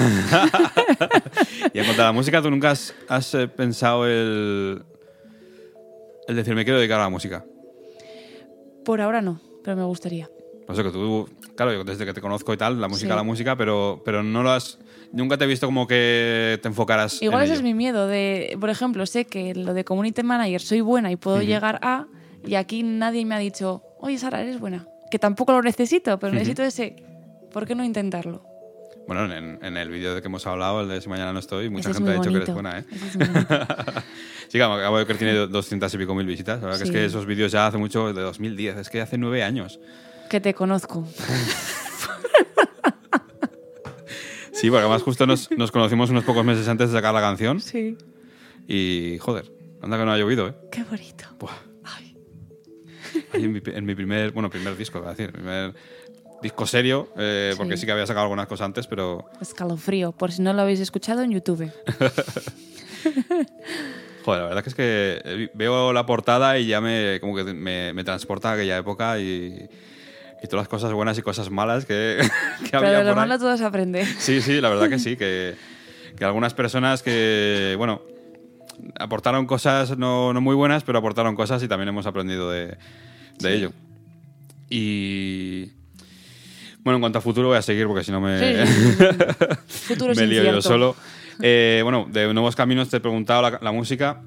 S1: y en cuanto a la música, ¿tú nunca has, has, eh, pensado el, el decir me quiero dedicar a la música?
S2: Por ahora no, pero me gustaría.
S1: No sé, que tú, claro, yo desde que te conozco y tal, la música,
S2: Sí.
S1: la música, pero, pero no lo has, nunca te he visto como que te enfocaras
S2: Igual
S1: en
S2: ese
S1: ello.
S2: es mi miedo. De, por ejemplo, sé que lo de community manager soy buena y puedo llegar a. Y aquí nadie me ha dicho, oye Sara, eres buena. Que tampoco lo necesito, pero necesito ese. ¿Por qué no intentarlo?
S1: Bueno, en, en el vídeo de que hemos hablado, el de Si Mañana No Estoy, mucha
S2: Ese es
S1: gente ha
S2: muy
S1: dicho que eres
S2: bonito.
S1: buena, ¿eh?
S2: Es bonito.
S1: sí, claro, acabo de que tiene 200 y pico mil visitas. La verdad que
S2: Sí.
S1: es que esos vídeos ya hace mucho, de 2010, es que hace nueve años.
S2: Que te conozco.
S1: Sí, porque además justo nos, nos conocimos unos pocos meses antes de sacar la canción
S2: Sí.
S1: y, joder, anda que no ha llovido, ¿eh?
S2: Qué bonito.
S1: Buah.
S2: Ay.
S1: En, mi, en mi primer, bueno, primer disco, voy a decir, primer disco serio, eh, porque
S2: Sí.
S1: sí que había sacado algunas cosas antes, pero,
S2: Escalofrío, por si no lo habéis escuchado en YouTube.
S1: joder, la verdad que es que eh, veo la portada y ya me, como que me, me transporta a aquella época y, y todas las cosas buenas y cosas malas que, que
S2: Pero
S1: había
S2: de lo malo todo se aprende.
S1: Sí, sí, la verdad que sí, que, que algunas personas que, bueno, aportaron cosas no, no muy buenas, pero aportaron cosas y también hemos aprendido de, de ello. Y... Bueno, en cuanto a futuro voy a seguir porque si no me,
S2: Sí. Futuro
S1: me lío yo solo. Eh, bueno, de Nuevos Caminos te he preguntado la, la música.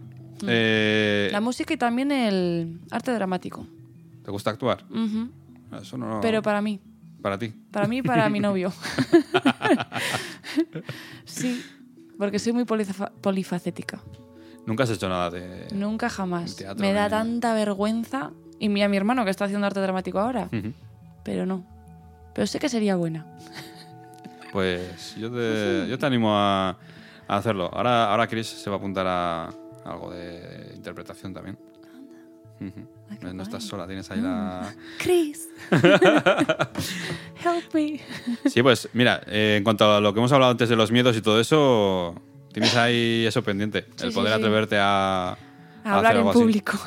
S1: Eh,
S2: Mm. La música y también el arte dramático.
S1: ¿Te gusta actuar?
S2: Ujú.
S1: Eso no...
S2: Pero para mí.
S1: Para ti.
S2: Para mí y para mi novio. sí, porque soy muy polifa- polifacética.
S1: Nunca has hecho nada de...
S2: Nunca jamás.
S1: Teatro,
S2: Me da
S1: ni-
S2: tanta vergüenza. Y mira, mi hermano que está haciendo arte dramático ahora. Pero no. Pero sé que sería buena.
S1: Pues yo te, yo te animo a, a hacerlo. Ahora, ahora Chris se va a apuntar a algo de interpretación también. Ujú.
S2: Ay, qué
S1: no, no estás sola, tienes ahí la...
S2: Chris. Help me.
S1: Sí, pues mira, eh, en cuanto a lo que hemos hablado antes de los miedos y todo eso, tienes ahí eso pendiente,
S2: Sí,
S1: el
S2: sí,
S1: poder
S2: sí.
S1: atreverte a, a
S2: A hablar
S1: hacer
S2: en
S1: algo
S2: público.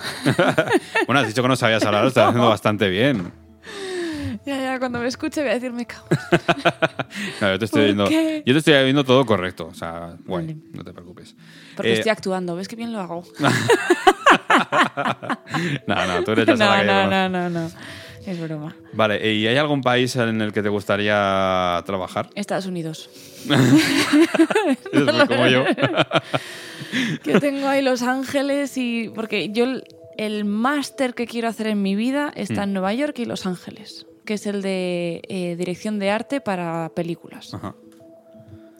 S1: bueno, has dicho que no sabías hablar, lo estás haciendo bastante bien.
S2: Ya, ya, cuando me escuche voy a decir me cago.
S1: No, yo te estoy
S2: ¿Por
S1: viendo,
S2: qué?
S1: yo te estoy viendo todo correcto, o sea, guay,
S2: Vale.
S1: no te preocupes.
S2: Porque
S1: Eh,
S2: estoy actuando. ¿Ves qué bien lo hago?
S1: No, no, tú eres la
S2: no,
S1: que
S2: no, no, no, no. Es broma.
S1: Vale, ¿y hay algún país en el que te gustaría trabajar?
S2: Estados Unidos.
S1: Es como yo.
S2: que tengo ahí Los Ángeles y... Porque yo el, el máster que quiero hacer en mi vida está
S1: Mm.
S2: en Nueva York y Los Ángeles, que es el de eh, dirección de arte para películas.
S1: Ajá.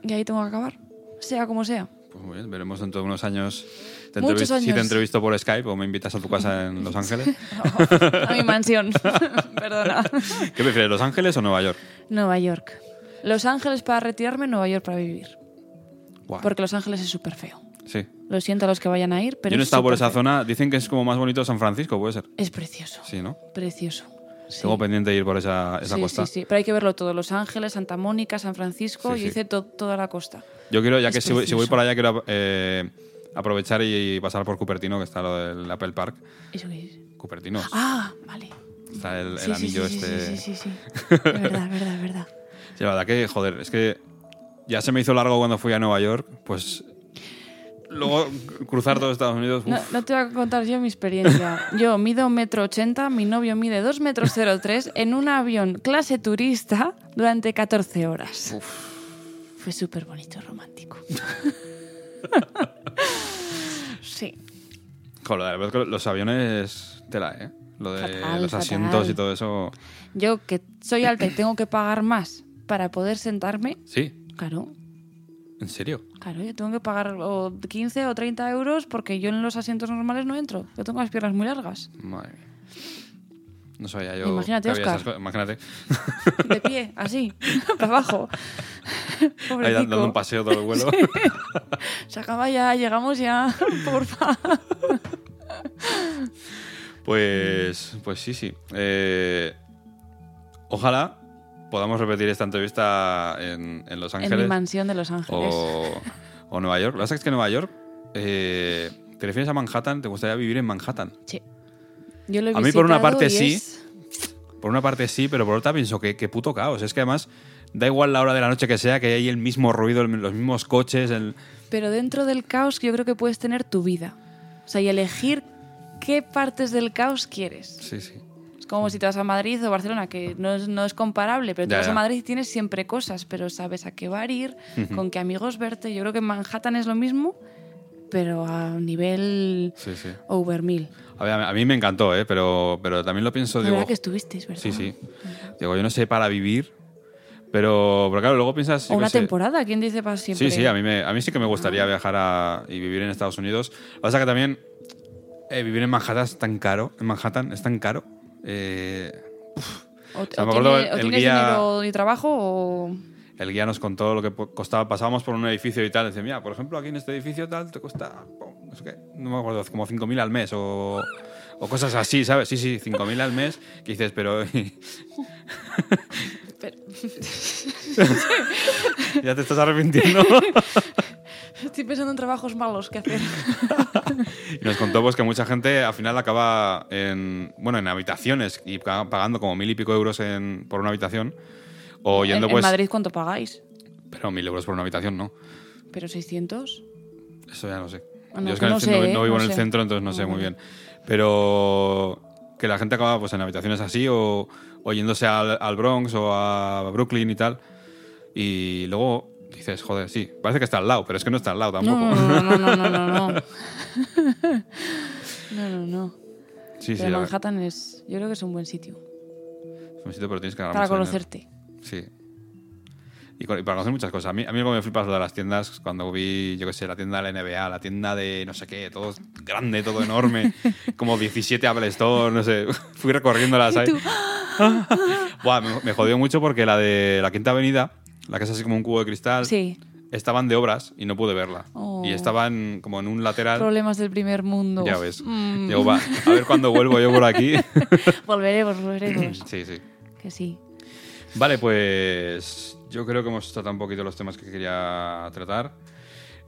S2: Y ahí tengo que acabar, sea como sea.
S1: Pues muy bien, veremos dentro de unos años. Te
S2: Muchos
S1: entrevis- Si te
S2: años.
S1: entrevisto por Skype o me invitas a tu casa en Los Ángeles.
S2: A mi mansión. Perdona.
S1: ¿Qué prefieres, Los Ángeles o Nueva York?
S2: Nueva York. Los Ángeles para retirarme, Nueva York para vivir. Porque Los Ángeles es súper feo.
S1: Sí.
S2: Lo siento a los que vayan a ir, pero
S1: Yo no he
S2: es
S1: estado por esa zona. Dicen que es como más bonito San Francisco, puede ser.
S2: Es precioso.
S1: Sí, ¿no?
S2: Precioso. Sí.
S1: Tengo pendiente de ir por esa, esa
S2: sí,
S1: costa.
S2: sí, sí. Pero hay que verlo todo. Los Ángeles, Santa Mónica, San Francisco.
S1: Sí,
S2: yo hice to- toda la costa.
S1: Yo quiero, ya
S2: Es
S1: que si voy, si voy por allá, quiero eh, aprovechar y pasar por Cupertino, que está lo del Apple Park.
S2: ¿Eso qué es?
S1: Cupertino.
S2: Ah, vale.
S1: Está el, el anillo este.
S2: sí, sí, sí, verdad, verdad, verdad.
S1: Sí, la verdad que, joder, es que ya se me hizo largo cuando fui a Nueva York, pues luego cruzar todo Estados Unidos,
S2: No,
S1: uf,
S2: no te voy a contar yo mi experiencia. Yo mido un metro ochenta, mi novio mide dos metros cero tres en un avión clase turista durante 14 horas. Fue súper bonito romántico. sí.
S1: que los aviones tela, ¿eh? Lo de
S2: Fatal,
S1: los
S2: fatal.
S1: asientos y todo eso.
S2: Yo que soy alta y tengo que pagar más para poder sentarme,
S1: Sí,
S2: claro,
S1: en serio.
S2: claro, yo tengo que pagar o 15 o 30 euros porque yo en los asientos normales no entro. Yo tengo las piernas muy largas.
S1: Madre mía. No sabía yo.
S2: Imagínate,
S1: esas cosas. Imagínate.
S2: De pie, así, para abajo.
S1: Ahí dando un paseo todo el vuelo.
S2: Se acaba ya, llegamos ya, porfa.
S1: Pues, pues sí, sí. Eh, ojalá podamos repetir esta entrevista en, en Los
S2: En mi
S1: Ángeles
S2: mansión de Los Ángeles.
S1: o, o Nueva York. Lo que pasa es que Nueva York, eh, te refieres a Manhattan, te gustaría vivir en Manhattan.
S2: Sí. Yo lo he
S1: A mí por una parte sí. Por una parte sí, pero por otra pienso que, que puto caos. Es que además da igual la hora de la noche que sea, que hay el mismo ruido, los mismos coches. El...
S2: Pero dentro del caos yo creo que puedes tener tu vida. O sea, y elegir qué partes del caos quieres.
S1: Sí, sí.
S2: Como si te vas a Madrid o Barcelona, que no es, no es comparable, pero te
S1: Ya,
S2: vas
S1: ya.
S2: a Madrid y tienes siempre cosas, pero sabes a qué bar ir, con qué amigos verte. Yo creo que en Manhattan es lo mismo, pero a nivel
S1: Sí, sí.
S2: over mil.
S1: A, ver, a mí me encantó, ¿eh? pero, pero también lo pienso.
S2: La
S1: digo,
S2: verdad que estuvisteis, ¿verdad?
S1: Sí, sí. Digo, yo no sé para vivir, pero, pero claro, luego piensas...
S2: O una temporada, ¿quién dice para siempre?
S1: Sí, sí, a mí, me, a mí sí que me gustaría viajar a, y vivir en Estados Unidos. Lo que pasa es que también eh, vivir en Manhattan es tan caro. En Manhattan es tan caro. Eh,
S2: O,
S1: sea,
S2: o
S1: me acuerdo
S2: tiene-
S1: el-
S2: o
S1: el
S2: tienes
S1: guía-
S2: dinero y trabajo o...
S1: el guía nos contó lo que costaba. Pasábamos por un edificio y tal. Dice, mira, por ejemplo, aquí en este edificio tal te cuesta, no sé qué, no me acuerdo, como 5.000 al mes o, o cosas así, ¿sabes? Sí, sí, 5.000 al mes. Que dices, pero...
S2: Pero-
S1: ya te estás arrepintiendo.
S2: Estoy pensando en trabajos malos que hacer.
S1: Y nos contó pues que mucha gente al final acaba en bueno en habitaciones y pa- pagando como mil y pico euros en, por una habitación o yendo
S2: en, en
S1: pues
S2: Madrid, ¿cuánto pagáis?
S1: pero mil euros por una habitación no
S2: ¿Pero 600?
S1: eso ya no sé
S2: Ah, no,
S1: yo es que
S2: no sé,
S1: no,
S2: ¿eh?
S1: vivo
S2: No
S1: en el
S2: sé.
S1: centro entonces no sé muy bien pero que la gente acaba pues en habitaciones así o, o yéndose al, al Bronx o a Brooklyn y tal y luego dices joder sí parece que está al lado pero es que no está al lado tampoco
S2: No, no, no, no, no, no, no. No, no,
S1: sí sí
S2: Pero
S1: la-
S2: Manhattan es... Yo creo que es un buen sitio.
S1: es un sitio, pero tienes que ganar
S2: Para
S1: mucho dinero.
S2: conocerte.
S1: Sí. Y, para conocer muchas cosas. A mí, a mí me flipas lo de las tiendas, cuando vi, yo qué sé, la tienda de la NBA, la tienda de no sé qué, todo grande, todo enorme, como 17 Apple Store, no sé. Fui recorriéndolas ahí. Buah, me, me jodió mucho porque la de la Quinta Avenida, la que es así como un cubo de cristal,
S2: Sí.
S1: estaban de obras y no pude verla.
S2: Oh.
S1: Y estaban como en un lateral.
S2: Problemas del primer mundo.
S1: Ya ves.
S2: Mm.
S1: Digo, va, a ver cuándo vuelvo yo por aquí.
S2: Volveremos, volveremos.
S1: sí, sí.
S2: que sí.
S1: Vale, pues yo creo que hemos tratado un poquito los temas que quería tratar.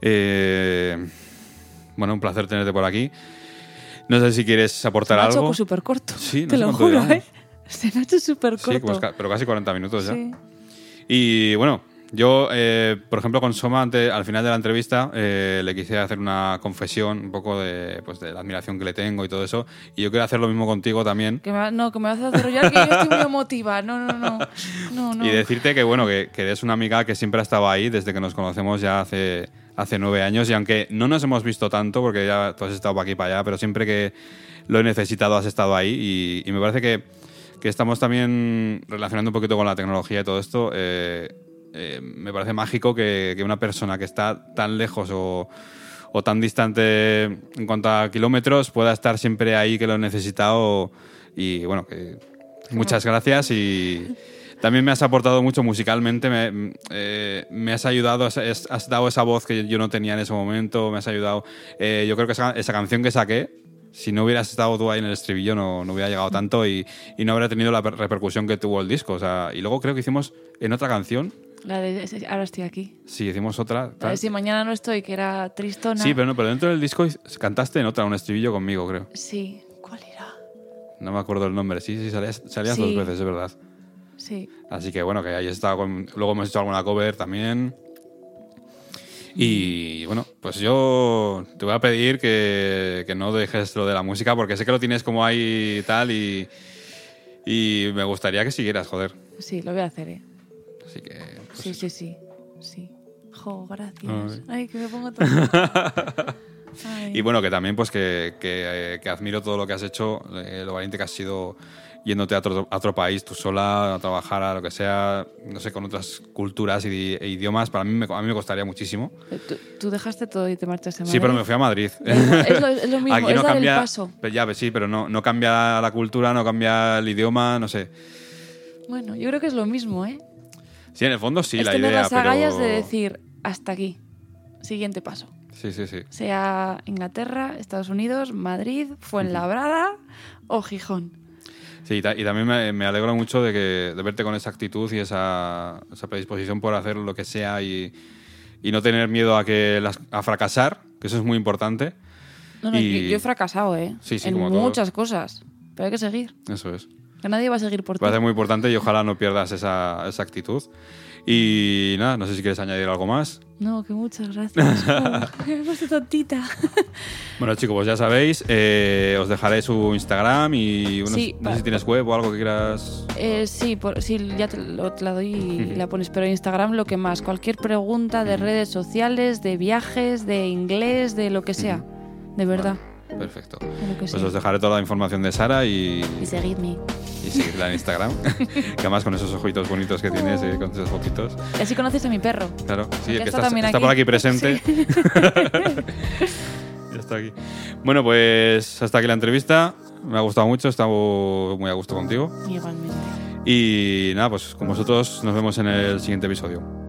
S1: Eh, bueno, un placer tenerte por aquí. No sé si quieres aportar
S2: Se me
S1: algo.
S2: súper corto.
S1: Sí, no
S2: Te lo juro. ¿eh? Se me ha hecho súper
S1: Sí,
S2: corto.
S1: pues ca- pero casi 40 minutos ya.
S2: Sí.
S1: Y bueno, Yo, eh, por ejemplo, con Soma, ante- al final de la entrevista, eh, le quise hacer una confesión un poco de, pues, de la admiración que le tengo y todo eso. Y yo quiero hacer lo mismo contigo también.
S2: Que me, no, que me vas a desarrollar que yo estoy muy emotiva. No, no, no. No, no.
S1: Y decirte que, bueno, que, que eres una amiga que siempre ha estado ahí desde que nos conocemos ya hace, hace nueve años. Y aunque no nos hemos visto tanto, porque ya tú has estado para aquí y para allá, pero siempre que lo he necesitado has estado ahí. Y, y me parece que, que estamos también relacionando un poquito con la tecnología y todo esto. eh, eh, me parece mágico que, que una persona que está tan lejos o, o tan distante en cuanto a kilómetros pueda estar siempre ahí que lo he necesitado. Y bueno, que muchas gracias y también me has aportado mucho musicalmente, me, eh, me has ayudado, has, has dado esa voz que yo no tenía en ese momento, me has ayudado. Eh, yo creo que esa, esa canción que saqué, si no hubieras estado tú ahí en el estribillo, no, no hubiera llegado tanto y, y no habría tenido la per- repercusión que tuvo el disco. O sea, y luego creo que hicimos en otra canción,
S2: La de ahora estoy aquí.
S1: sí, hicimos otra.
S2: A ver si mañana no estoy, que era tristona.
S1: Sí, pero no, pero dentro del disco cantaste en otra, un estribillo conmigo, creo.
S2: Sí. ¿Cuál era?
S1: No me acuerdo el nombre. Sí, sí, salías, salías
S2: Sí.
S1: dos veces, es verdad.
S2: Sí.
S1: Así que bueno, que ahí estado con... Luego hemos hecho alguna cover también. Y bueno, pues yo te voy a pedir que, que no dejes lo de la música porque sé que lo tienes como ahí y tal y, y me gustaría que siguieras, joder.
S2: Sí, lo voy a hacer, ¿eh?
S1: Así que... pues
S2: Sí, sí, sí. Sí. Jo, gracias.
S1: Ay.
S2: Ay, que me pongo todo.
S1: Y bueno, que también pues que, que, eh, que admiro todo lo que has hecho, eh, lo valiente que has sido yéndote a otro, a otro país tú sola, a trabajar a lo que sea, no sé, con otras culturas y, e idiomas. Para mí me, a mí me costaría muchísimo.
S2: Tú, tú dejaste todo y te marchaste a
S1: Sí, pero me
S2: Madrid.
S1: fui a Madrid.
S2: Es lo, es lo mismo,
S1: Aquí
S2: es
S1: no
S2: dar
S1: cambia,
S2: el paso.
S1: pero ya, sí, pero no, no cambia la cultura, no cambia el idioma, no sé.
S2: Bueno, yo creo que es lo mismo, ¿eh?
S1: Sí, en el fondo sí,
S2: es
S1: la
S2: tener
S1: idea,
S2: las agallas
S1: pero...
S2: de decir hasta aquí. Siguiente paso.
S1: Sí, sí, sí.
S2: Sea Inglaterra, Estados Unidos, Madrid, Fuenlabrada o Gijón.
S1: Sí, y, ta- y también me, me alegro mucho de, que, de verte con esa actitud y esa, esa predisposición por hacer lo que sea y, y no tener miedo a, que las- a fracasar, que eso es muy importante.
S2: No, no,
S1: Y-
S2: yo, he fracasado, ¿eh?
S1: Sí, sí,
S2: en
S1: como todos.
S2: muchas cosas. Pero hay que seguir.
S1: Eso es.
S2: Que nadie va a seguir por ti.
S1: parece muy importante y ojalá no pierdas esa, esa actitud. Y nada, no sé si quieres añadir algo más.
S2: No, que muchas gracias. Oh, me he puesto tontita.
S1: Bueno, chicos, pues ya sabéis, eh, os dejaré su Instagram y unos-
S2: Sí,
S1: no sé si tienes web o algo que quieras.
S2: Eh, sí, por, sí, ya te, lo, te la doy y la pones. Pero Instagram lo que más. Cualquier pregunta de redes sociales, de viajes, de inglés, de lo que sea. De verdad.
S1: Perfecto. Pues
S2: sea.
S1: os dejaré toda la información de Sara y,
S2: Y seguidme.
S1: y seguirla en Instagram. que además con esos ojitos bonitos que tienes, eh, con esos fotitos.
S2: Y así conoces a mi perro.
S1: Claro, sí,
S2: Que
S1: que
S2: está
S1: por aquí presente.
S2: Sí.
S1: Ya está aquí. Bueno, pues hasta aquí la entrevista. Me ha gustado mucho, he estado muy a gusto contigo.
S2: Igualmente.
S1: Y nada, pues con vosotros nos vemos en el siguiente episodio.